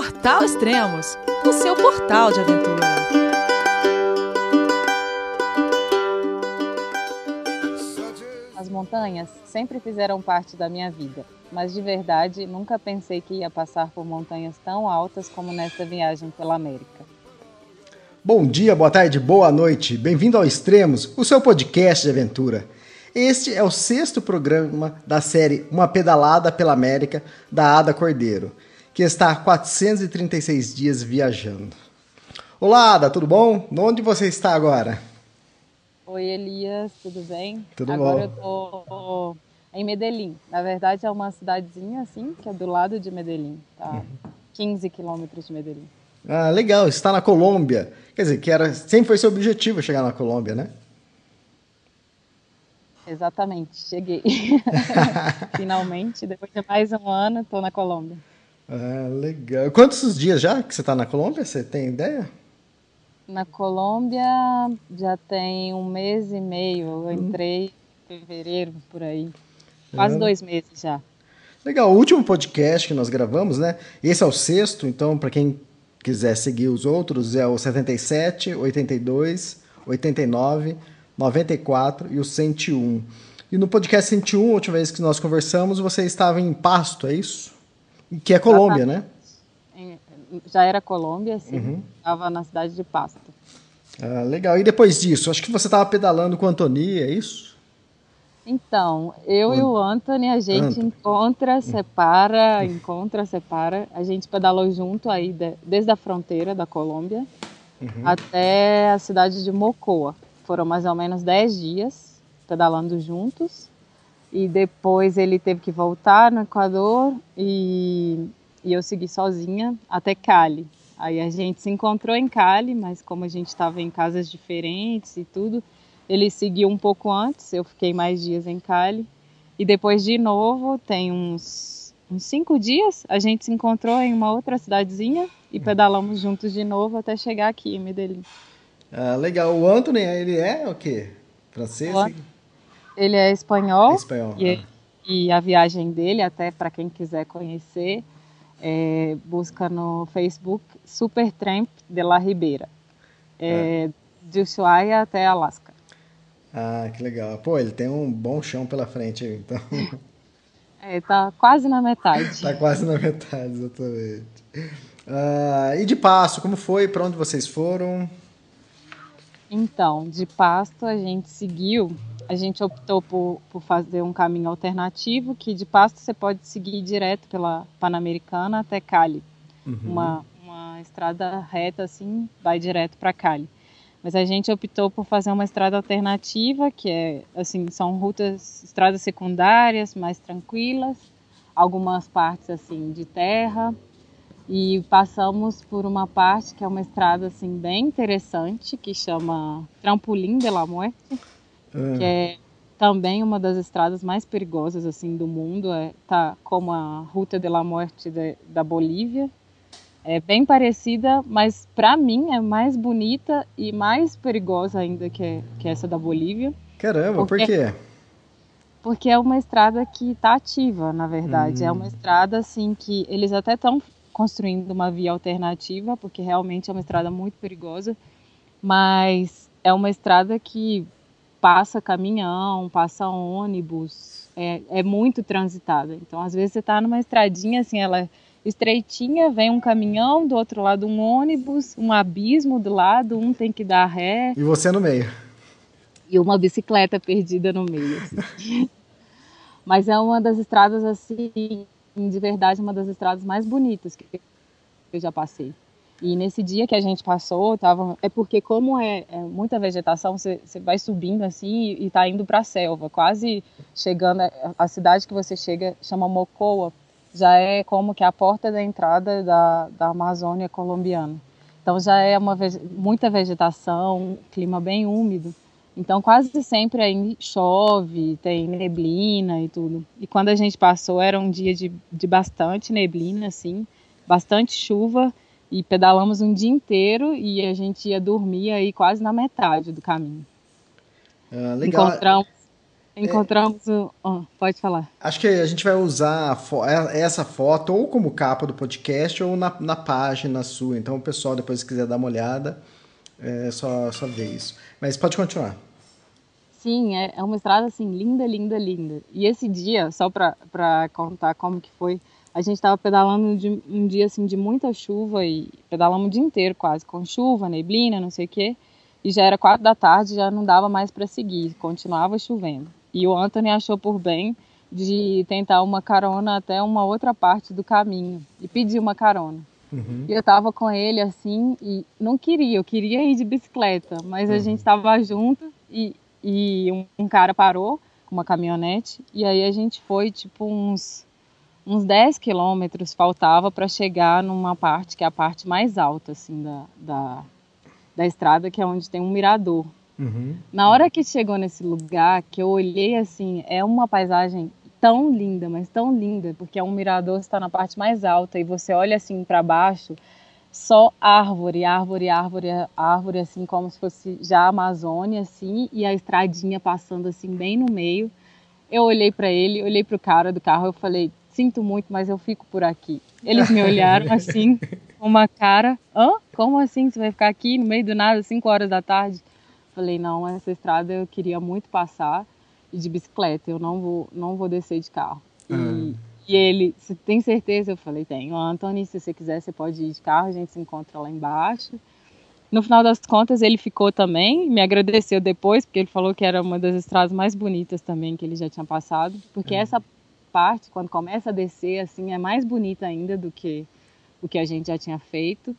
Portal Extremos, o seu portal de aventura. As montanhas sempre fizeram parte da minha vida, mas de verdade nunca pensei que ia passar por montanhas tão altas como nesta viagem pela América. Bom dia, boa tarde, boa noite. Bem-vindo ao Extremos, o seu podcast de aventura. Este é o sexto programa da série Uma Pedalada pela América, da Ada Cordeiro, que está há 436 dias viajando. Olá, Ada, tudo bom? Onde você está agora? Oi, Elias, tudo bem? Tudo agora bom. eu tô em Medellín. Na verdade, é uma cidadezinha assim, que é do lado de Medellín. Tá 15 quilômetros de Medellín. Ah, legal, está na Colômbia. Quer dizer, que era, sempre foi seu objetivo chegar na Colômbia, né? Exatamente, cheguei. Finalmente, depois de mais um ano, estou na Colômbia. Ah, legal. Quantos dias já que você está na Colômbia? Você tem ideia? Na Colômbia já tem um mês e meio. Eu entrei em fevereiro, por aí. Quase É. dois meses já. Legal, o último podcast que nós gravamos, né? Esse é o sexto, então, para quem quiser seguir os outros, é o 77, 82, 89, 94 e o 101. E no podcast 101, a última vez que nós conversamos, você estava em Pasto, é isso? Que é Colômbia, né? Já era Colômbia, sim. Uhum. Estava na cidade de Pasto. Ah, legal. E depois disso, acho que você estava pedalando com a Antoni, é isso? Então, eu e o Anthony, a gente Anthony. encontra, separa, encontra, separa. A gente pedalou junto aí, de- desde a fronteira da Colômbia até a cidade de Mocoa. Foram mais ou menos 10 dias pedalando juntos. E depois ele teve que voltar no Equador e, e eu segui sozinha até Cali. Aí a gente se encontrou em Cali, mas como a gente estava em casas diferentes e tudo, ele seguiu um pouco antes, eu fiquei mais dias em Cali. E depois de novo, tem uns, uns cinco dias, a gente se encontrou em uma outra cidadezinha e pedalamos juntos de novo até chegar aqui em Medellín. Ah, legal. O Anthony, ele é o quê? Francês? O An- Ele é espanhol, Espanhol. e, e a viagem dele, até para quem quiser conhecer, é, busca no Facebook Supertramp de la Ribeira, é, de Ushuaia até Alasca. Ah, que legal. Pô, ele tem um bom chão pela frente, então. É, tá quase na metade. Tá quase na metade, exatamente. Ah, e de passo, como foi? Para onde vocês foram? Então, de Pasto a gente seguiu, a gente optou por, por fazer um caminho alternativo, que de Pasto você pode seguir direto pela Pan-Americana até Cali. Uma, uma estrada reta assim, vai direto para Cali. Mas a gente optou por fazer uma estrada alternativa, que é assim, são rutas, estradas secundárias, mais tranquilas, algumas partes assim de terra, e passamos por uma parte que é uma estrada assim bem interessante que chama Trampolim de la Muerte, que é também uma das estradas mais perigosas assim do mundo, é tá como a Ruta de la Muerte de, da Bolívia. É bem parecida, mas para mim é mais bonita e mais perigosa ainda que, que essa da Bolívia Caramba, por Porque- quê? porque é uma estrada que está ativa, na verdade. Hum. É uma estrada assim que eles até estão construindo uma via alternativa, porque realmente é uma estrada muito perigosa, mas é uma estrada que passa caminhão, passa ônibus, é, é muito transitada. Então, às vezes você está numa estradinha assim, ela é estreitinha, vem um caminhão, do outro lado um ônibus, um abismo do lado, um tem que dar ré E você no meio. e uma bicicleta perdida no meio. assim. Mas é uma das estradas assim, de verdade, uma das estradas mais bonitas que eu já passei. E nesse dia que a gente passou, tava, é porque como é, é muita vegetação, você, vai subindo assim e está indo para a selva, quase chegando a, a cidade que você chega chama Mocoa, já é como que a porta da entrada da, da Amazônia colombiana. Então já é uma muita vegetação, clima bem úmido. Então quase sempre aí chove, tem neblina e tudo. E quando a gente passou era um dia de, de bastante neblina, assim, bastante chuva e pedalamos um dia inteiro e a gente ia dormir aí quase na metade do caminho. Ah, legal. Encontramos, Encontramos é, o. Oh, pode falar. Acho que a gente vai usar fo é, essa foto ou como capa do podcast ou na, na página sua. Então, o pessoal, depois, se quiser dar uma olhada, é só, só ver isso. Mas pode continuar. Sim, é, é uma estrada assim, linda, linda, linda. E esse dia, só para contar como que foi, a gente estava pedalando de, um dia assim de muita chuva e pedalamos o dia inteiro quase, com chuva, neblina, não sei o quê. E já era quatro da tarde, já não dava mais para seguir, continuava chovendo. E o Anthony achou por bem de tentar uma carona até uma outra parte do caminho e pediu uma carona. Uhum. E eu tava com ele assim e não queria, eu queria ir de bicicleta, mas uhum. a gente tava junto e, e um, um, cara parou com uma caminhonete e aí a gente foi tipo uns uns 10 quilômetros faltava para chegar numa parte que é a parte mais alta assim da, da, da estrada, que é onde tem um mirador. Uhum. Na hora que chegou nesse lugar, que eu olhei assim, é uma paisagem tão linda, mas tão linda, porque é um mirador está na parte mais alta e você olha assim para baixo, só árvore, árvore, árvore, árvore, assim como se fosse já a Amazônia, assim, e a estradinha passando assim bem no meio. Eu olhei para ele, olhei para o cara do carro, eu falei, sinto muito, mas eu fico por aqui. Eles me olharam assim, com uma cara, hã? Como assim? Você vai ficar aqui no meio do nada, 5 horas da tarde? Falei, não, essa estrada eu queria muito passar e de bicicleta, eu não vou, não vou descer de carro. E, ah. e ele, você tem certeza? Eu falei, tenho. Antônio, se você quiser, você pode ir de carro, a gente se encontra lá embaixo. No final das contas, ele ficou também, me agradeceu depois, porque ele falou que era uma das estradas mais bonitas também que ele já tinha passado, porque uhum. essa parte, quando começa a descer, assim, é mais bonita ainda do que o que a gente já tinha feito.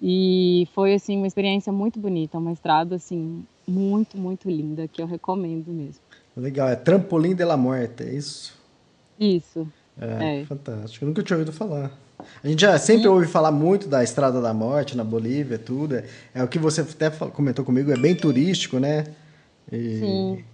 E foi assim uma experiência muito bonita, uma estrada assim muito, muito linda que eu recomendo mesmo. Legal, é Trampolim de la Morte, é isso? Isso. É, é. fantástico. Eu nunca tinha ouvido falar. A gente já sempre Sim. ouve falar muito da Estrada da Morte na Bolívia, tudo. É, é o que você até comentou comigo, é bem turístico, né? E... Sim.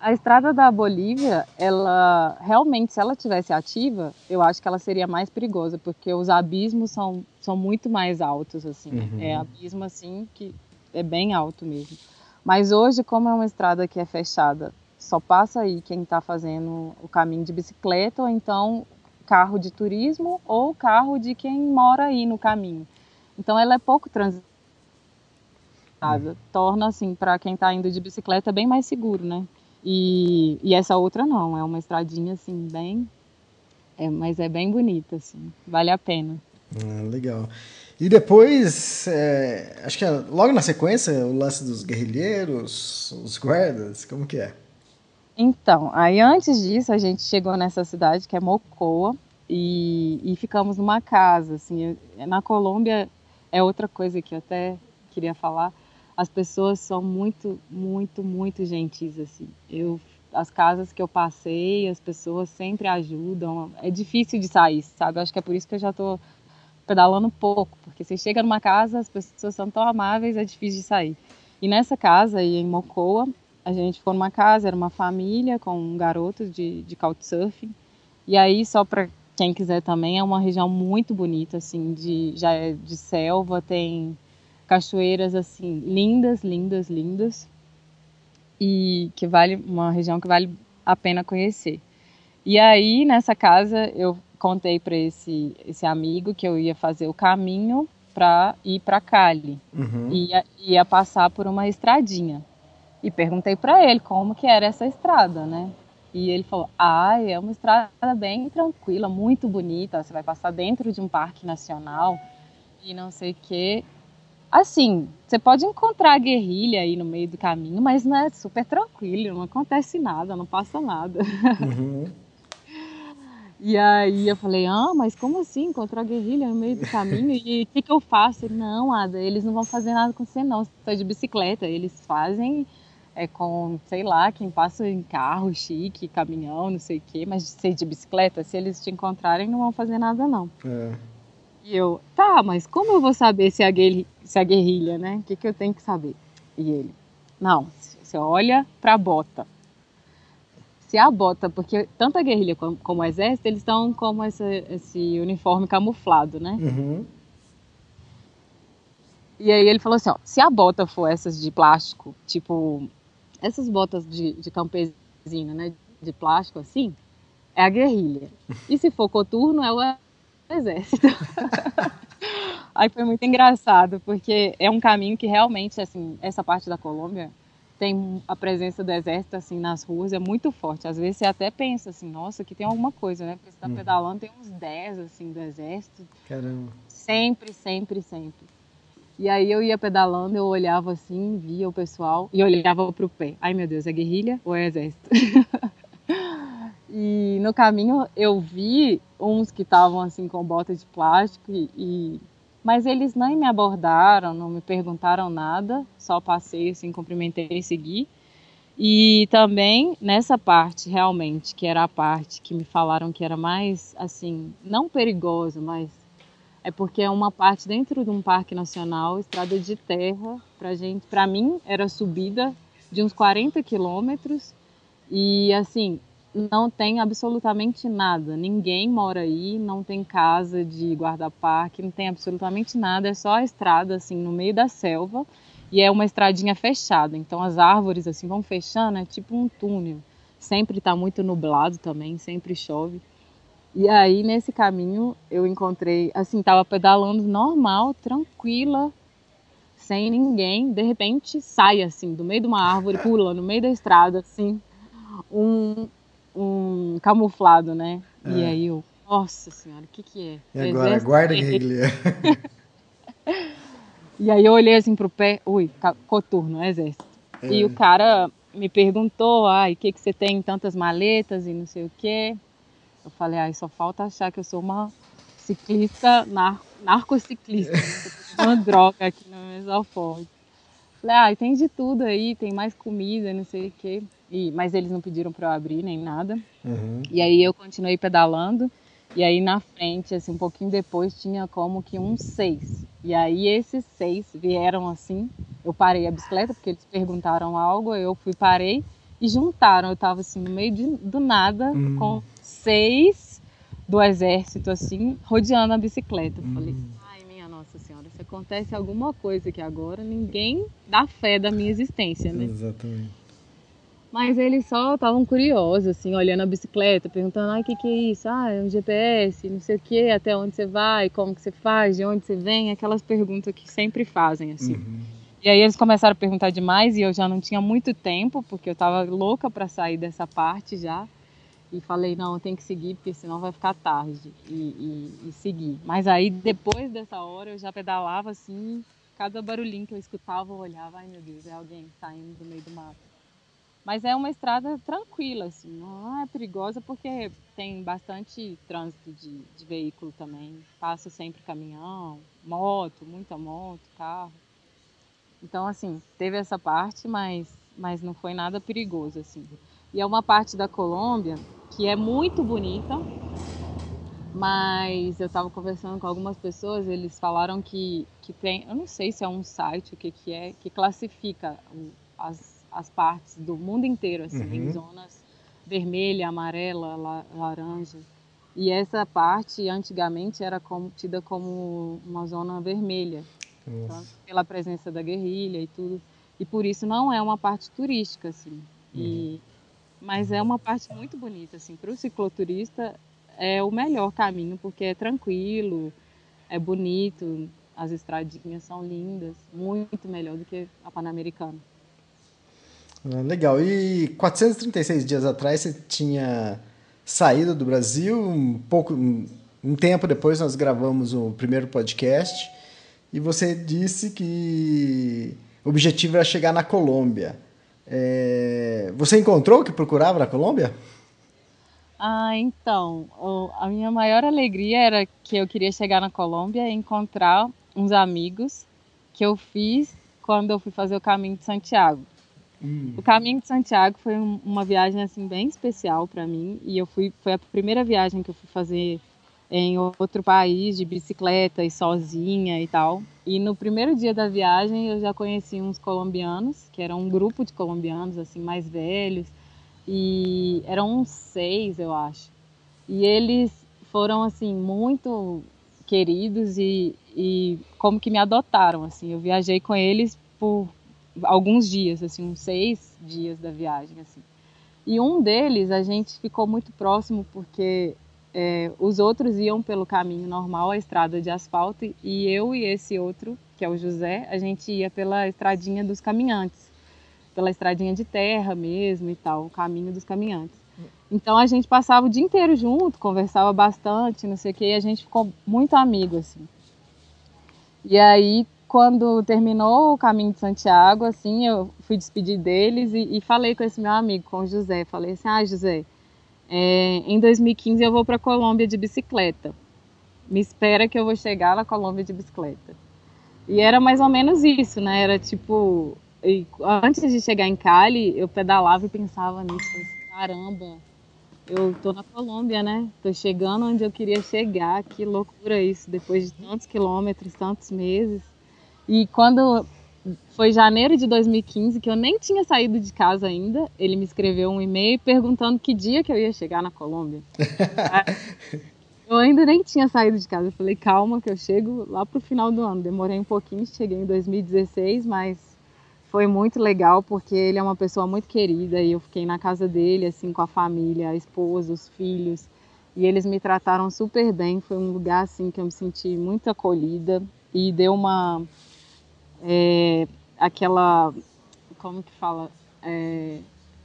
A estrada da Bolívia, ela realmente, se ela tivesse ativa, eu acho que ela seria mais perigosa, porque os abismos são, são muito mais altos, assim. Uhum. É abismo, assim, que é bem alto mesmo. Mas hoje, como é uma estrada que é fechada, só passa aí quem está fazendo o caminho de bicicleta, ou então carro de turismo, ou carro de quem mora aí no caminho. Então, ela é pouco transitada. Uhum. Torna, assim, para quem está indo de bicicleta, bem mais seguro, né? E, e essa outra não, é uma estradinha assim, bem. É, mas é bem bonita, assim, vale a pena. Ah, legal. E depois, é, acho que é logo na sequência, o lance dos guerrilheiros, os guardas, como que é? Então, aí antes disso, a gente chegou nessa cidade que é Mocoa e, e ficamos numa casa, assim, na Colômbia é outra coisa que eu até queria falar, as pessoas são muito, muito, muito gentis assim. Eu as casas que eu passei, as pessoas sempre ajudam. É difícil de sair, sabe? Acho que é por isso que eu já estou pedalando pouco, porque você chega numa casa, as pessoas são tão amáveis, é difícil de sair. E nessa casa aí em Mocoa, a gente foi numa casa, era uma família com um garoto de, de couchsurfing. E aí, só para quem quiser também, é uma região muito bonita, assim, de, já é de selva, tem cachoeiras assim lindas, lindas, lindas e que vale uma região que vale a pena conhecer. E aí nessa casa eu contei para esse esse amigo que eu ia fazer o caminho para ir para Cali uhum. e ia, ia passar por uma estradinha e perguntei para ele como que era essa estrada, né? E ele falou: "Ah, é uma estrada bem tranquila, muito bonita. Você vai passar dentro de um parque nacional e não sei o quê. Assim, você pode encontrar guerrilha aí no meio do caminho, mas não é super tranquilo, não acontece nada, não passa nada. Uhum. e aí eu falei, ah, mas como assim encontrar guerrilha no meio do caminho? E o que, que eu faço? Ele, não, Ada, eles não vão fazer nada com você não, você está de bicicleta, eles fazem é, com, sei lá, quem passa em carro chique, caminhão, não sei o quê, mas ser de bicicleta, se eles te encontrarem, não vão fazer nada não. É. E eu, tá, mas como eu vou saber se a, guerrilha, se é a guerrilha, né? O que, que eu tenho que saber? E ele, não, você olha pra bota. Se a bota, porque tanto a guerrilha como, como o exército, eles estão como esse, esse uniforme camuflado, né? Uhum. E aí ele falou assim, ó, se a bota for essas de plástico, tipo, essas botas de, de campesino resina, né, de plástico assim, é a guerrilha. E se for coturno, é o exército. Aí foi muito engraçado, porque é um caminho que realmente, assim, essa parte da Colômbia tem a presença do exército, assim, nas ruas, é muito forte. Às vezes você até pensa, assim, nossa, aqui tem alguma coisa, né? Porque você tá hum. pedalando, tem uns 10, assim, do exército. Caramba. Sempre, sempre, sempre. E aí eu ia pedalando, eu olhava assim, via o pessoal e olhava pro pé. Ai meu Deus, é guerrilha ou é exército? e no caminho eu vi uns que estavam assim com bota de plástico e, e, mas eles nem me abordaram, não me perguntaram nada, só passei assim, cumprimentei e segui. E também nessa parte realmente, que era a parte que me falaram que era mais assim, não perigosa, mas é porque é uma parte dentro de um parque nacional, estrada de terra, pra gente, para mim era subida de uns 40 quilômetros e assim, não tem absolutamente nada. Ninguém mora aí, não tem casa de guarda-parque, não tem absolutamente nada, é só a estrada assim no meio da selva e é uma estradinha fechada. Então as árvores assim vão fechando, é tipo um túnel. Sempre está muito nublado também, sempre chove. E aí, nesse caminho, eu encontrei, assim, tava pedalando normal, tranquila, sem ninguém. De repente, sai, assim, do meio de uma árvore, pula no meio da estrada, assim, um, um camuflado, né? É. E aí eu, nossa senhora, o que que é? E agora, guarda guerrilha. e aí eu olhei assim pro pé, ui, coturno, exército. É. E o cara me perguntou, ai, o que que você tem tantas maletas e não sei o quê. Eu falei, ai, só falta achar que eu sou uma ciclista, nar narcociclista, uma droga aqui no Mesalford. Falei, ah, tem de tudo aí, tem mais comida, não sei o quê. E, mas eles não pediram para eu abrir nem nada. Uhum. E aí eu continuei pedalando. E aí na frente, assim, um pouquinho depois, tinha como que uns seis. E aí esses seis vieram assim. Eu parei a bicicleta, porque eles perguntaram algo, eu fui, parei e juntaram. Eu tava assim, no meio de, do nada, uhum. com seis do exército, assim, rodeando a bicicleta. Eu falei, ai, minha Nossa Senhora, se acontece alguma coisa aqui agora, ninguém dá fé da minha existência, né? Exatamente. Mas eles só estavam curiosos, assim, olhando a bicicleta, perguntando, ai, o que, que é isso? Ah, é um GPS, não sei o que, até onde você vai, como que você faz, de onde você vem, aquelas perguntas que sempre fazem, assim. Uhum. E aí eles começaram a perguntar demais e eu já não tinha muito tempo, porque eu estava louca para sair dessa parte já e falei, não, tenho que seguir, porque senão vai ficar tarde, e, e, e seguir. Mas aí, depois dessa hora, eu já pedalava assim, cada barulhinho que eu escutava, eu olhava, ai meu Deus, é alguém saindo do meio do mato. Mas é uma estrada tranquila, assim, não é perigosa porque tem bastante trânsito de, de veículo também. Passa sempre caminhão, moto, muita moto, carro. Então, assim, teve essa parte, mas, mas não foi nada perigoso, assim. E é uma parte da Colômbia que é muito bonita, mas eu estava conversando com algumas pessoas, eles falaram que, que tem, eu não sei se é um site, o que, que é, que classifica as, as partes do mundo inteiro, assim, uhum. em zonas vermelha, amarela, la, laranja. E essa parte, antigamente, era como, tida como uma zona vermelha, então, pela presença da guerrilha e tudo. E por isso não é uma parte turística, assim. E uhum. Mas é uma parte muito bonita, assim, para o cicloturista é o melhor caminho, porque é tranquilo, é bonito, as estradinhas são lindas, muito melhor do que a Pan-Americana. Ah, legal. E 436 dias atrás você tinha saído do Brasil, um pouco, um tempo depois nós gravamos o primeiro podcast e você disse que o objetivo era chegar na Colômbia. É... Você encontrou o que procurava na Colômbia? Ah, então, a minha maior alegria era que eu queria chegar na Colômbia e encontrar uns amigos que eu fiz quando eu fui fazer o caminho de Santiago. Hum. O caminho de Santiago foi uma viagem assim bem especial para mim e eu fui foi a primeira viagem que eu fui fazer em outro país de bicicleta e sozinha e tal. E no primeiro dia da viagem eu já conheci uns colombianos, que eram um grupo de colombianos assim mais velhos, e eram uns seis, eu acho. E eles foram assim muito queridos e, e como que me adotaram assim. Eu viajei com eles por alguns dias, assim, uns seis dias da viagem assim. E um deles a gente ficou muito próximo porque é, os outros iam pelo caminho normal, a estrada de asfalto, e eu e esse outro, que é o José, a gente ia pela estradinha dos caminhantes, pela estradinha de terra mesmo e tal, o caminho dos caminhantes. Então a gente passava o dia inteiro junto, conversava bastante, não sei o que, e a gente ficou muito amigo assim. E aí quando terminou o caminho de Santiago, assim, eu fui despedir deles e, e falei com esse meu amigo, com o José. Falei assim: ah, José, é, em 2015 eu vou para Colômbia de bicicleta. Me espera que eu vou chegar na Colômbia de bicicleta. E era mais ou menos isso, né? Era tipo, antes de chegar em Cali, eu pedalava e pensava nisso, caramba, eu tô na Colômbia, né? Tô chegando onde eu queria chegar, que loucura isso, depois de tantos quilômetros, tantos meses. E quando foi janeiro de 2015, que eu nem tinha saído de casa ainda, ele me escreveu um e-mail perguntando que dia que eu ia chegar na Colômbia. eu ainda nem tinha saído de casa. Eu falei, calma, que eu chego lá pro final do ano. Demorei um pouquinho, cheguei em 2016, mas foi muito legal porque ele é uma pessoa muito querida e eu fiquei na casa dele, assim, com a família, a esposa, os filhos. E eles me trataram super bem. Foi um lugar, assim, que eu me senti muito acolhida e deu uma é, aquela, como que fala, é,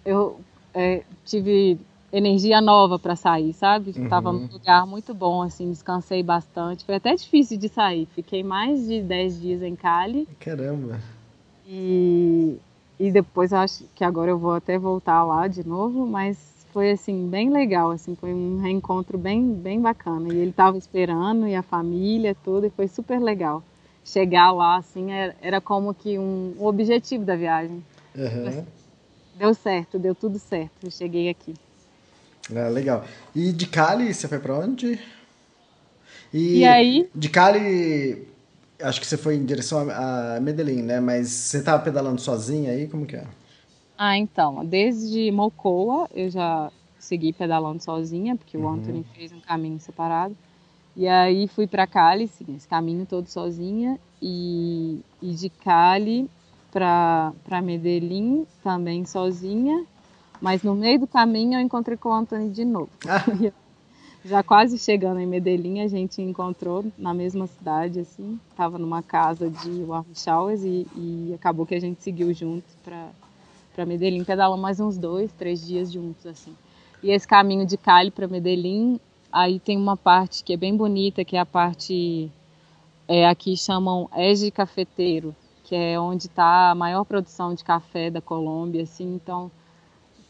eu é, tive energia nova para sair, sabe? Estava uhum. num lugar muito bom, assim, descansei bastante. Foi até difícil de sair. Fiquei mais de 10 dias em Cali. Caramba! E, e depois acho que agora eu vou até voltar lá de novo, mas foi assim bem legal, assim, foi um reencontro bem bem bacana. E ele estava esperando e a família toda e foi super legal chegar lá, assim, era, era como que um, um, objetivo da viagem. Uhum. Deu certo, deu tudo certo. Eu cheguei aqui. Ah, legal. E de Cali, você foi para onde? E, e, aí? De Cali, acho que você foi em direção a, Medellín, né? Mas você estava pedalando sozinha aí? Como que é? Ah, então, desde Mocoa eu já segui pedalando sozinha, porque uhum. o Anthony fez um caminho separado. E aí fui para Cali, sim, esse caminho todo sozinha, e, e de Cali para Medellín também sozinha, mas no meio do caminho eu encontrei com o Antônio de novo. Já quase chegando em Medellín, a gente encontrou na mesma cidade, assim, estava numa casa de warm showers e, e, acabou que a gente seguiu juntos para Medellín, pedalamos mais uns dois, três dias juntos, assim. E esse caminho de Cali para Medellín Aí tem uma parte que é bem bonita, que é a parte é, aqui chamam Ege Cafeteiro, que é onde está a maior produção de café da Colômbia, assim. Então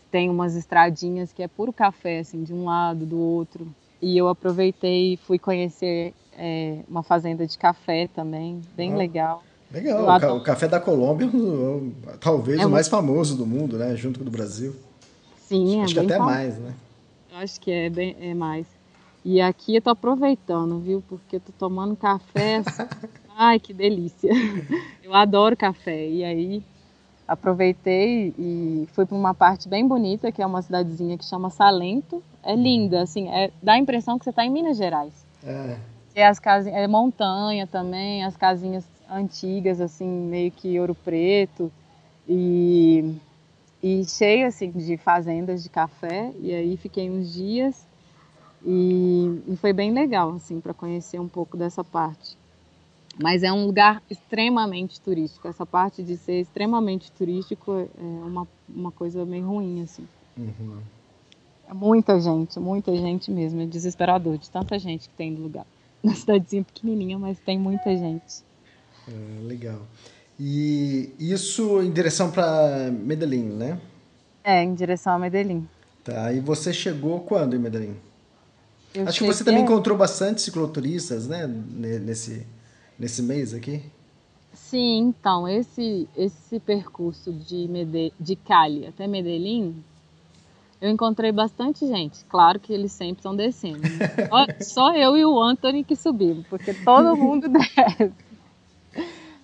tem umas estradinhas que é puro café, assim, de um lado, do outro. E eu aproveitei e fui conhecer é, uma fazenda de café também, bem ah, legal. Legal, o, café da Colômbia é talvez é o mais famoso do mundo, né? Junto com o do Brasil. Sim, acho, é acho que até mais, né? Acho que é, bem, é mais. E aqui eu tô aproveitando, viu? Porque eu tô tomando café. Ai, que delícia! Eu adoro café. E aí aproveitei e fui para uma parte bem bonita, que é uma cidadezinha que chama Salento. É linda, assim, é, dá a impressão que você está em Minas Gerais. É. É, as casinhas, é montanha também, as casinhas antigas, assim, meio que ouro preto. E, e cheio, assim, de fazendas de café. E aí fiquei uns dias e, e foi bem legal, assim, para conhecer um pouco dessa parte. Mas é um lugar extremamente turístico. Essa parte de ser extremamente turístico é uma, uma coisa meio ruim, assim. Uhum. É muita gente, muita gente mesmo. É desesperador de tanta gente que tem no lugar. Na cidadezinha pequenininha, mas tem muita gente. É, legal. E isso em direção para Medellín, né? É, em direção a Medellín. Tá, e você chegou quando em Medellín? Eu Acho que você também encontrou bastante cicloturistas, né, nesse, nesse mês aqui. Sim, então, esse, esse percurso de, Mede, de Cali até Medellín, eu encontrei bastante gente. Claro que eles sempre estão descendo. Né? Só, só, eu e o Anthony que subimos, porque todo mundo desce.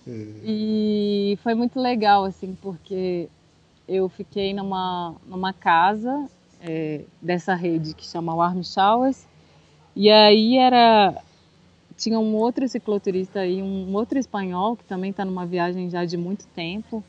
É. E foi muito legal, assim, porque eu fiquei numa, numa casa é, dessa rede que chama Warm Showers, e aí era tinha um outro cicloturista aí, um outro espanhol que também está numa viagem já de muito tempo.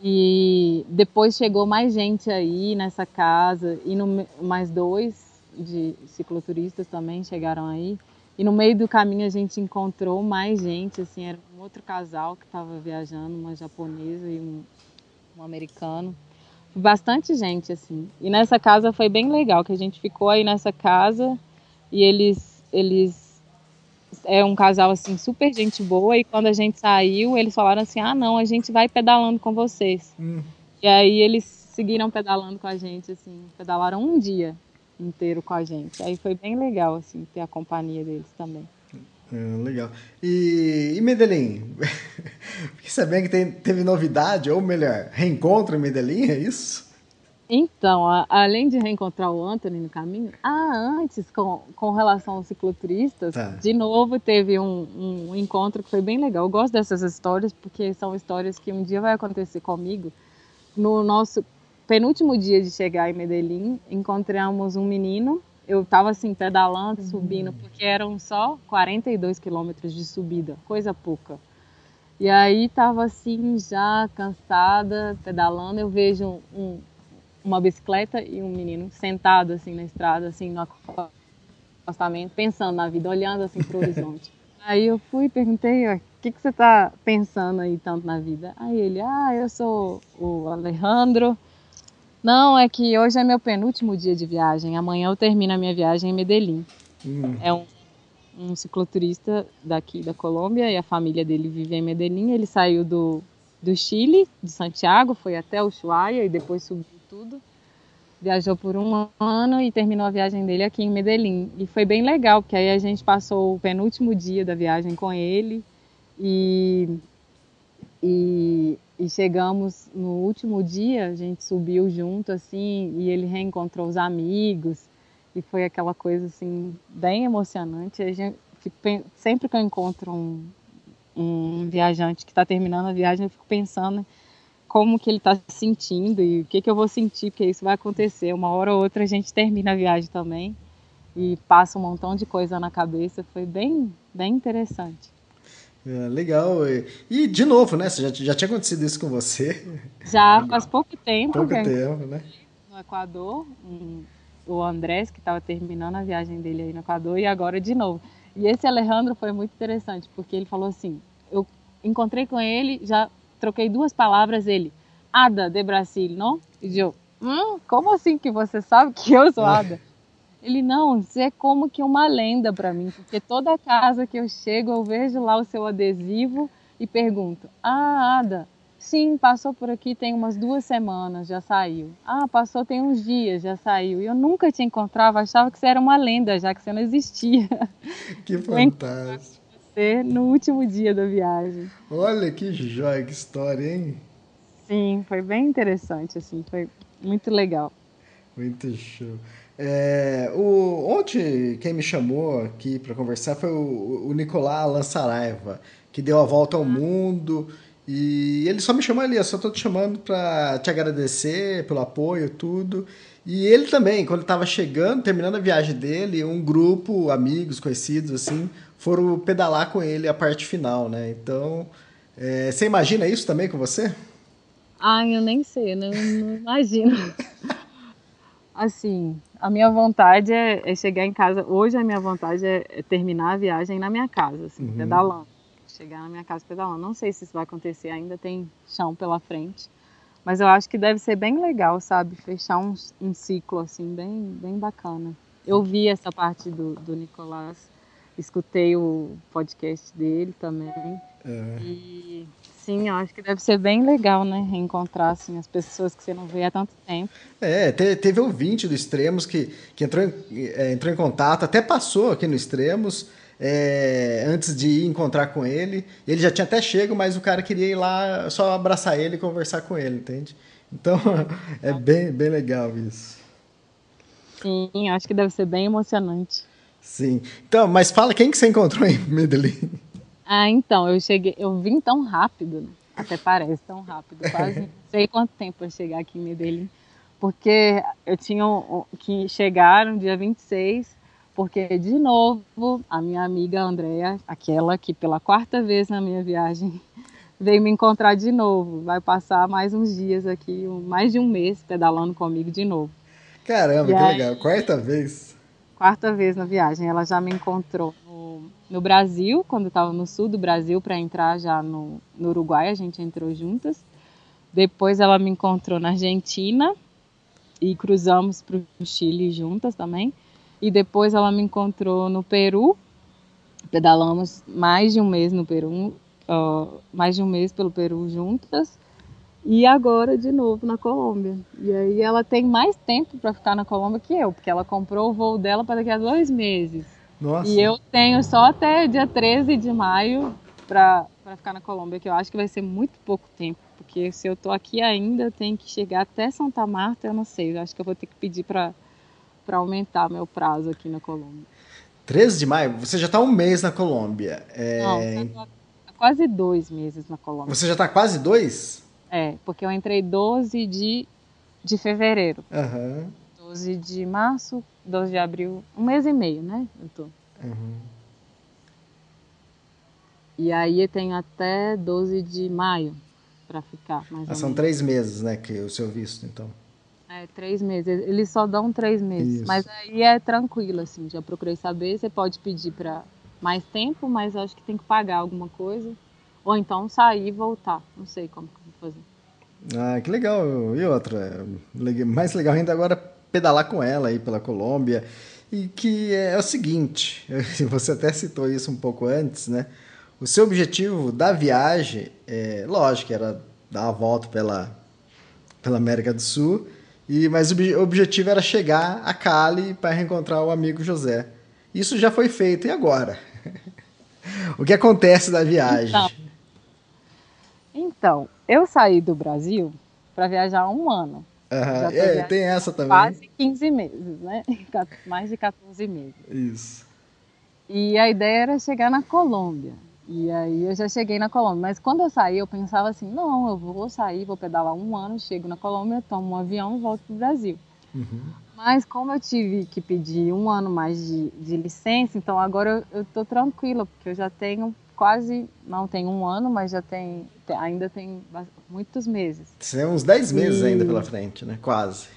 E depois chegou mais gente aí nessa casa, e no, mais dois de cicloturistas também chegaram aí. E no meio do caminho a gente encontrou mais gente, assim, era um outro casal que estava viajando, uma japonesa e um, um americano. Bastante gente, assim. E nessa casa foi bem legal, que a gente ficou aí nessa casa e eles, eles é um casal assim super gente boa. E quando a gente saiu eles falaram assim ah não a gente vai pedalando com vocês. Hum. e aí eles seguiram pedalando com a gente assim pedalaram um dia inteiro com a gente. Aí foi bem legal assim ter a companhia deles também. Hum, legal. E, e Medellín? Fiquei sabendo que tem, teve novidade ou melhor reencontro em Medellín é isso então, a, além de reencontrar o Anthony no caminho, ah, antes, com, com relação aos cicloturistas, tá. de novo teve um, um encontro que foi bem legal. Eu gosto dessas histórias porque são histórias que um dia vai acontecer comigo. No nosso penúltimo dia de chegar em Medellín, encontramos um menino. Eu estava assim, pedalando, uhum. subindo, porque eram só 42 quilômetros de subida, coisa pouca. E aí estava assim, já cansada, pedalando. Eu vejo um, uma bicicleta e um menino sentado assim na estrada, assim no acostamento, pensando na vida, olhando assim para o horizonte. Aí eu fui e perguntei, o que, que você está pensando aí tanto na vida? Aí ele, ah, eu sou o Alejandro. Não, é que hoje é meu penúltimo dia de viagem. Amanhã eu termino a minha viagem em Medellín. Hum. É um, um cicloturista daqui da Colômbia e a família dele vive em Medellín. Ele saiu do, do Chile, de Santiago, foi até Ushuaia e depois subiu tudo. Viajou por um ano e terminou a viagem dele aqui em Medellín. E foi bem legal, porque aí a gente passou o penúltimo dia da viagem com ele e, e, e chegamos no último dia, a gente subiu junto assim e ele reencontrou os amigos e foi aquela coisa assim bem emocionante. A gente, sempre que eu encontro um, um viajante que está terminando a viagem, eu fico pensando como que ele está se sentindo e o que, que eu vou sentir, porque isso vai acontecer. Uma hora ou outra a gente termina a viagem também e passa um montão de coisa na cabeça. Foi bem, bem interessante. É, legal. E, de novo, né? Já, já tinha acontecido isso com você? Já, faz pouco tempo. Pouco tempo, né? No Equador, um, o Andrés, que estava terminando a viagem dele aí no Equador, e agora de novo. E esse Alejandro foi muito interessante, porque ele falou assim, eu encontrei com ele, já troquei duas palavras, ele, Ada de Brasil, não? E eu, hum, como assim que você sabe que eu sou Ada? Ele, não, isso é como que uma lenda para mim, porque toda casa que eu chego eu vejo lá o seu adesivo e pergunto, ah, Ada, sim, passou por aqui tem umas duas semanas, já saiu. Ah, passou tem uns dias, já saiu. E eu nunca te encontrava, achava que você era uma lenda, já que você não existia. Que fantástico você no último dia da viagem. Olha que joia, que história, hein? Sim, foi bem interessante, assim, foi muito legal. Muito show. É, o, ontem quem me chamou aqui para conversar foi o, o Nicolás Lançaraiva, que deu a volta ao mundo e ele só me chamou ali, eu só tô te chamando para te agradecer pelo apoio, tudo. E ele também, quando estava chegando, terminando a viagem dele, um grupo, amigos, conhecidos, assim, foram pedalar com ele a parte final, né? Então, é, você imagina isso também com você? Ai, eu nem sei, não, não imagino. assim, a minha vontade é, é, chegar em casa. Hoje a minha vontade é, é terminar a viagem na minha casa, assim, uhum. pedalando. Chegar na minha casa pedalando. Não sei se isso vai acontecer, ainda tem chão pela frente. Mas eu acho que deve ser bem legal, sabe? Fechar um, um ciclo assim, bem, bem bacana. Eu vi essa parte do, do Nicolás escutei o podcast dele também. É. E sim, eu acho que deve ser bem legal, né? Reencontrar assim, as pessoas que você não vê há tanto tempo. É, teve ouvinte do Extremos que, que entrou, em, é, entrou em contato, até passou aqui no Extremos. É, antes de ir encontrar com ele, ele já tinha até chego, mas o cara queria ir lá só abraçar ele e conversar com ele, entende? Então é bem, bem legal isso. Sim, acho que deve ser bem emocionante. Sim. Então, mas fala quem que você encontrou em Medellín? Ah, então, eu cheguei, eu vim tão rápido, né? até parece tão rápido, quase não sei quanto tempo para chegar aqui em Medellín, porque eu tinha que chegar no dia 26, porque de novo a minha amiga Andrea, aquela que pela quarta vez na minha viagem veio me encontrar de novo. Vai passar mais uns dias aqui, mais de um mês pedalando comigo de novo. Caramba, e que aí, legal. Quarta vez. Quarta vez na viagem. Ela já me encontrou no, no Brasil, quando estava no sul do Brasil, para entrar já no, no Uruguai. A gente entrou juntas. Depois ela me encontrou na Argentina e cruzamos para o Chile juntas também. E depois ela me encontrou no Peru. Pedalamos mais de um mês no Peru, uh, mais de um mês pelo Peru juntas. E agora de novo na Colômbia. E aí ela tem mais tempo para ficar na Colômbia que eu, porque ela comprou o voo dela para daqui a dois meses. Nossa. E eu tenho só até dia 13 de maio para ficar na Colômbia, que eu acho que vai ser muito pouco tempo. Porque se eu tô aqui ainda, eu tenho que chegar até Santa Marta, eu não sei. Eu acho que eu vou ter que pedir para aumentar meu prazo aqui na Colômbia. 13 de maio? Você já está um mês na Colômbia. É... Não, quase dois meses na Colômbia. Você já está quase dois? É, porque eu entrei 12 de, de fevereiro. Uhum. 12 de março, 12 de abril, um mês e meio, né? Eu tô. Uhum. E aí eu tenho até 12 de maio para ficar. Mais ah, são menos. três meses, né, que o seu visto, então. É, três meses. Eles só dão três meses. Isso. Mas aí é tranquilo, assim. Já procurei saber. Você pode pedir para mais tempo, mas acho que tem que pagar alguma coisa. Ou então sair e voltar. Não sei como fazer. Ah, que legal. E outra, mais legal ainda agora pedalar com ela aí pela Colômbia. E que é o seguinte, você até citou isso um pouco antes, né? O seu objetivo da viagem, é, lógico, era dar uma volta pela, pela América do Sul, e, mas o objetivo era chegar a Cali para reencontrar o amigo José. Isso já foi feito, e agora? o que acontece da viagem? Então, então, eu saí do Brasil para viajar há um ano. Uhum. É, tem essa também. Quase 15 meses, né? Mais de 14 meses. Isso. E a ideia era chegar na Colômbia. E aí eu já cheguei na Colômbia. Mas quando eu saí, eu pensava assim: não, eu vou sair, vou pedalar um ano, chego na Colômbia, tomo um avião e volto para o Brasil. Uhum. Mas como eu tive que pedir um ano mais de, de licença, então agora eu estou tranquila, porque eu já tenho quase, não tem um ano, mas já tem, ainda tem muitos meses. Tem uns 10 meses e... ainda pela frente, né? Quase.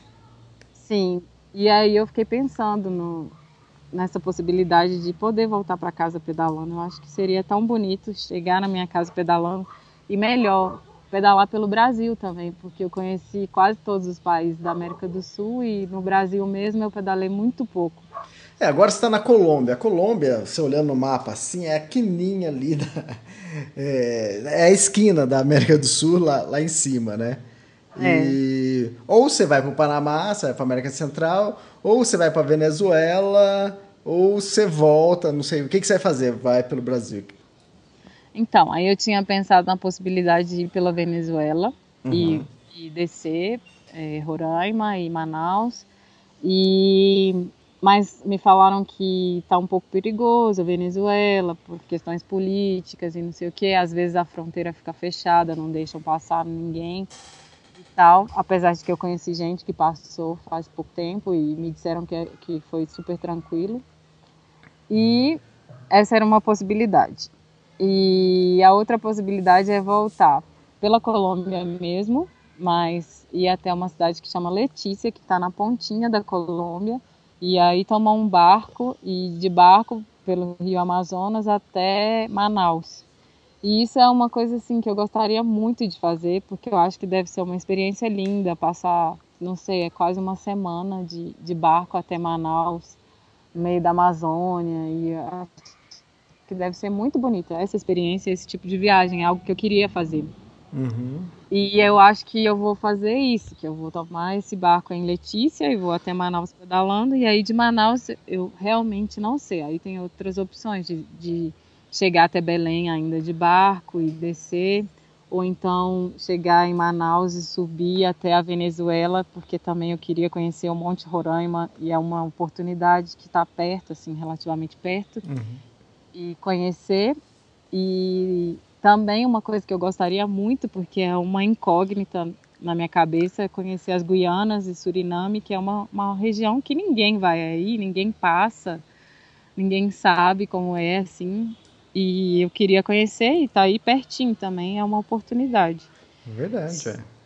Sim. E aí eu fiquei pensando no, nessa possibilidade de poder voltar para casa pedalando. Eu acho que seria tão bonito chegar na minha casa pedalando e melhor pedalar pelo Brasil também, porque eu conheci quase todos os países da América do Sul e no Brasil mesmo eu pedalei muito pouco. É, agora você está na Colômbia. A Colômbia, você olhando no mapa assim, é a quininha ali, da, é, é, a esquina da América do Sul lá, lá em cima, né? É. E, ou você vai para o Panamá, você vai para a América Central, ou você vai para Venezuela, ou você volta, não sei, o que, que você vai fazer? Vai pelo Brasil? Então, aí eu tinha pensado na possibilidade de ir pela Venezuela uhum. e, e, descer é, Roraima e Manaus. E mas me falaram que está um pouco perigoso a Venezuela por questões políticas e não sei o que. Às vezes a fronteira fica fechada, não deixam passar ninguém e tal. Apesar de que eu conheci gente que passou faz pouco tempo e me disseram que, que foi super tranquilo. E essa era uma possibilidade. E a outra possibilidade é voltar pela Colômbia mesmo, mas ir até uma cidade que chama Letícia, que está na pontinha da Colômbia e aí tomar um barco e de barco pelo Rio Amazonas até Manaus. E isso é uma coisa assim que eu gostaria muito de fazer, porque eu acho que deve ser uma experiência linda passar, não sei, é quase uma semana de, de barco até Manaus, no meio da Amazônia e acho que deve ser muito bonita essa experiência, esse tipo de viagem, é algo que eu queria fazer. Uhum. E eu acho que eu vou fazer isso, que eu vou tomar esse barco em Letícia e vou até Manaus pedalando, e aí de Manaus eu realmente não sei. Aí tem outras opções de, de chegar até Belém ainda de barco e descer, ou então chegar em Manaus e subir até a Venezuela, porque também eu queria conhecer o Monte Roraima e é uma oportunidade que está perto, assim, relativamente perto, uhum. e conhecer. E também uma coisa que eu gostaria muito, porque é uma incógnita na minha cabeça, é conhecer as Guianas e Suriname, que é uma, uma região que ninguém vai aí, ninguém passa, ninguém sabe como é, assim. E eu queria conhecer e tá aí pertinho também, é uma oportunidade. Verdade, é.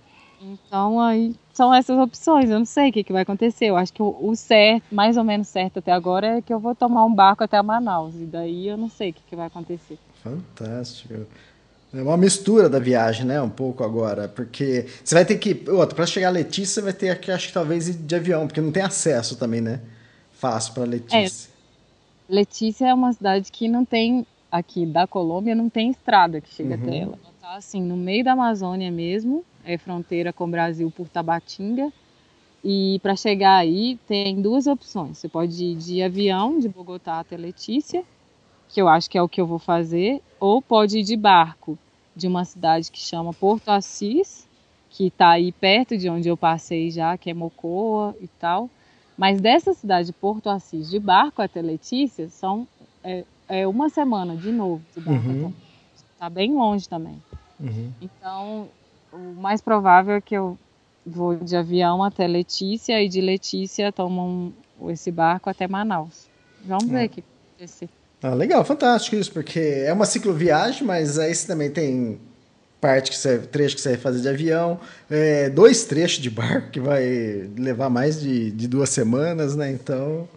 Então aí são essas opções, eu não sei o que, que vai acontecer. Eu acho que o, o, certo, mais ou menos certo até agora, é que eu vou tomar um barco até Manaus. E daí eu não sei o que, que vai acontecer. Fantástico. É uma mistura da viagem, né? Um pouco agora. Porque você vai ter que. Outra, para chegar a Letícia, você vai ter que, acho que talvez ir de avião, porque não tem acesso também, né? Fácil para Letícia. É. Letícia é uma cidade que não tem. Aqui da Colômbia não tem estrada que chega uhum. até ela. Ela tá assim, no meio da Amazônia mesmo, é fronteira com o Brasil por Tabatinga. E para chegar aí tem duas opções. Você pode ir de avião de Bogotá até Letícia, que eu acho que é o que eu vou fazer, ou pode ir de barco de uma cidade que chama Porto Assis, que está aí perto de onde eu passei já, que é Mocoa e tal. Mas dessa cidade de Porto Assis de barco até Letícia são é, é uma semana de novo de barco. Uhum. Está bem longe também. Uhum. Então, o mais provável é que eu vou de avião até Letícia e de Letícia tomo um, esse barco até Manaus. Vamos ver o que acontecer. Ah, legal, fantástico isso, porque é uma cicloviagem, mas aí você também tem parte que você, trecho que você vai fazer de avião, é, dois trechos de barco que vai levar mais de, de duas semanas, né? Então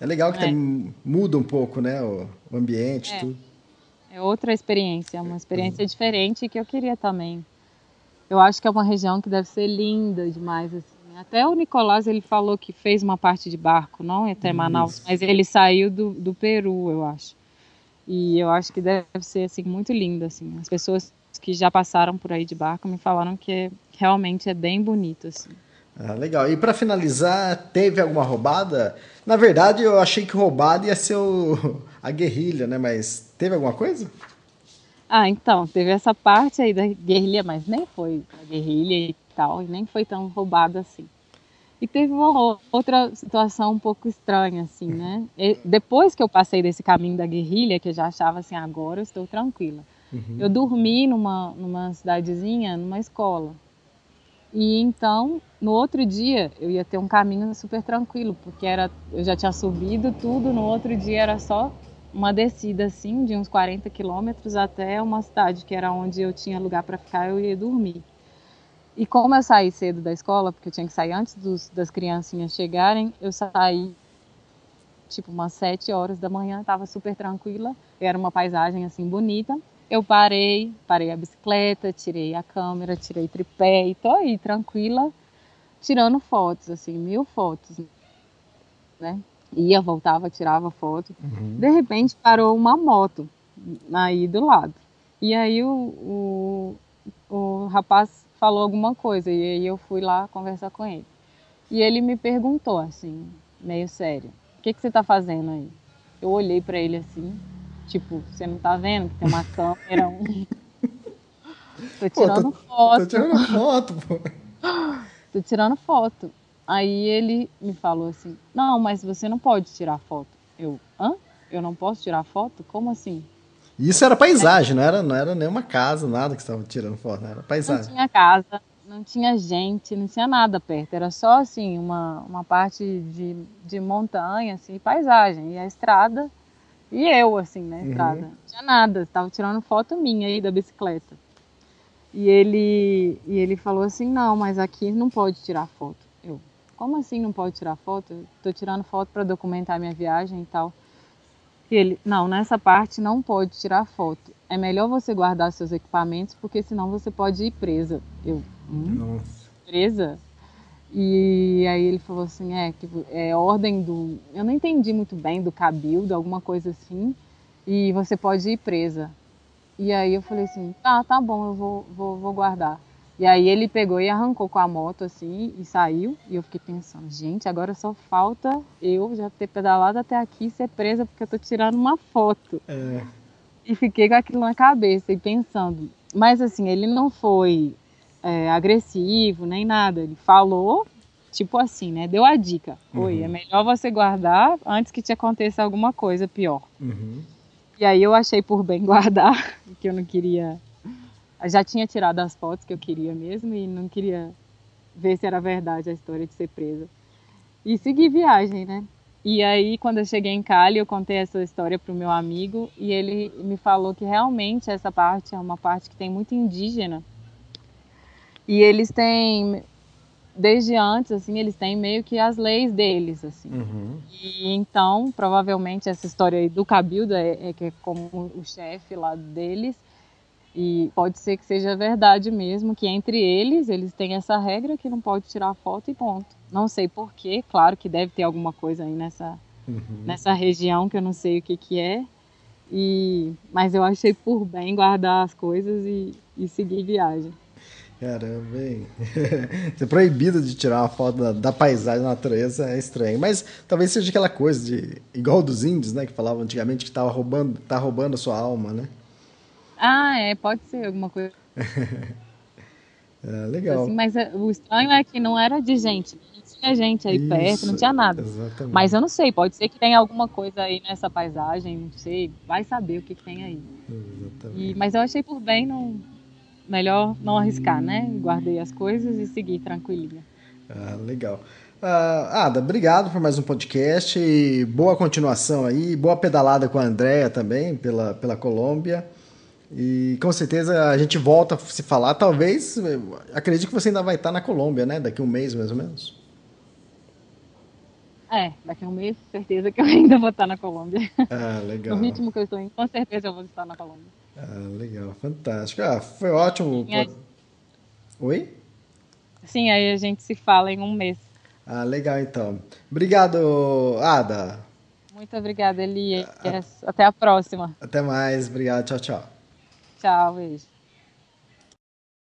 é legal que é. Tem, muda um pouco, né? O, o ambiente, é. tudo. É outra experiência, uma experiência uhum. diferente que eu queria também. Eu acho que é uma região que deve ser linda demais, assim. Até o Nicolás, ele falou que fez uma parte de barco, não até Manaus, Isso. mas ele saiu do, do Peru, eu acho. E eu acho que deve ser, assim, muito lindo, assim. As pessoas que já passaram por aí de barco me falaram que realmente é bem bonito, assim. Ah, legal. E para finalizar, teve alguma roubada? Na verdade, eu achei que roubada ia ser o, a guerrilha, né? Mas teve alguma coisa? Ah, então, teve essa parte aí da guerrilha, mas nem foi a guerrilha e tal, e nem foi tão roubado assim. E teve uma outra situação um pouco estranha, assim, né? E depois que eu passei desse caminho da guerrilha, que eu já achava assim, agora eu estou tranquila. Uhum. Eu dormi numa, numa cidadezinha, numa escola. E então, no outro dia, eu ia ter um caminho super tranquilo, porque era, eu já tinha subido tudo, no outro dia era só uma descida, assim, de uns 40 quilômetros até uma cidade, que era onde eu tinha lugar para ficar, eu ia dormir. E como eu saí cedo da escola, porque eu tinha que sair antes dos, das criancinhas chegarem, eu saí tipo umas sete horas da manhã, estava super tranquila, era uma paisagem assim bonita. Eu parei, parei a bicicleta, tirei a câmera, tirei tripé e tô aí tranquila, tirando fotos, assim, mil fotos, né? Ia, voltava, tirava foto. Uhum. De repente parou uma moto aí do lado. E aí o, o, o rapaz falou alguma coisa e aí eu fui lá conversar com ele. E ele me perguntou assim, meio sério, o que, que você está fazendo aí? Eu olhei para ele assim, tipo, você não tá vendo que tem uma câmera, um... tô tirando pô, tô, foto. Tô tirando foto, pô. tô tirando foto. Aí ele me falou assim, não, mas você não pode tirar foto. Eu, hã? Eu não posso tirar foto? Como assim? Isso era paisagem, não era, não era nenhuma casa, nada que estava tirando foto, né? era paisagem. Não tinha casa, não tinha gente, não tinha nada perto, era só assim, uma, uma parte de, de montanha, assim, paisagem, e a estrada, e eu, assim, na uhum. estrada. Não tinha nada, estava tirando foto minha aí da bicicleta. E ele, e ele falou assim, não, mas aqui não pode tirar foto. Eu, como assim não pode tirar foto? Estou tirando foto para documentar minha viagem e tal. E ele, não, nessa parte não pode tirar foto. É melhor você guardar seus equipamentos, porque senão você pode ir presa. Eu, hum? Nossa. Presa? E aí ele falou assim, é, que é ordem do. Eu não entendi muito bem do cabildo, alguma coisa assim. E você pode ir presa. E aí eu falei assim, tá, tá bom, eu vou, vou, vou guardar. E aí ele pegou e arrancou com a moto assim e saiu. E eu fiquei pensando, gente, agora só falta eu já ter pedalado até aqui e ser presa porque eu tô tirando uma foto. É. E fiquei com aquilo na cabeça e pensando. Mas assim, ele não foi é, agressivo nem nada. Ele falou, tipo assim, né? Deu a dica. Oi, uhum. é melhor você guardar antes que te aconteça alguma coisa pior. Uhum. E aí eu achei por bem guardar, porque eu não queria já tinha tirado as fotos que eu queria mesmo e não queria ver se era verdade a história de ser presa. E segui viagem, né? E aí, quando eu cheguei em Cali, eu contei essa história para o meu amigo e ele me falou que realmente essa parte é uma parte que tem muito indígena. E eles têm, desde antes, assim, eles têm meio que as leis deles, assim. Uhum. E então, provavelmente, essa história aí do Cabildo é, é que é como o chefe lá deles. E pode ser que seja verdade mesmo, que entre eles, eles têm essa regra que não pode tirar foto e ponto. Não sei porquê, claro que deve ter alguma coisa aí nessa, Uhum. nessa região que eu não sei o que, que é. E, mas eu achei por bem guardar as coisas e, e seguir viagem. Caramba, hein? Ser proibido de tirar uma foto da, da, paisagem, da natureza é estranho. Mas talvez seja aquela coisa de. igual dos índios, né? Que falavam antigamente que estava roubando, tá roubando a sua alma, né? Ah, é, pode ser alguma coisa. é, legal. Assim, mas o estranho é que não era de gente. Não tinha gente aí Isso, perto, não tinha nada. Exatamente. Mas eu não sei, pode ser que tenha alguma coisa aí nessa paisagem, não sei. Vai saber o que, que tem aí. Exatamente. E, mas eu achei por bem não, melhor não arriscar, né? Guardei as coisas e segui tranquilinha. Ah, legal. Ah, Ada, obrigado por mais um podcast. E boa continuação aí. Boa pedalada com a Andrea também, pela, pela Colômbia. E com certeza a gente volta a se falar. Talvez, acredito que você ainda vai estar na Colômbia, né? Daqui um mês, mais ou menos. É, daqui a um mês, certeza que eu ainda vou estar na Colômbia. Ah, legal. No ritmo que eu estou indo, com certeza eu vou estar na Colômbia. Ah, legal, fantástico. Ah, foi ótimo. Sim, aí... Oi? Sim, aí a gente se fala em um mês. Ah, legal então. Obrigado, Ada. Muito obrigada, Elias. Até a próxima. Até mais, obrigado, tchau, tchau. Tchau, beijo.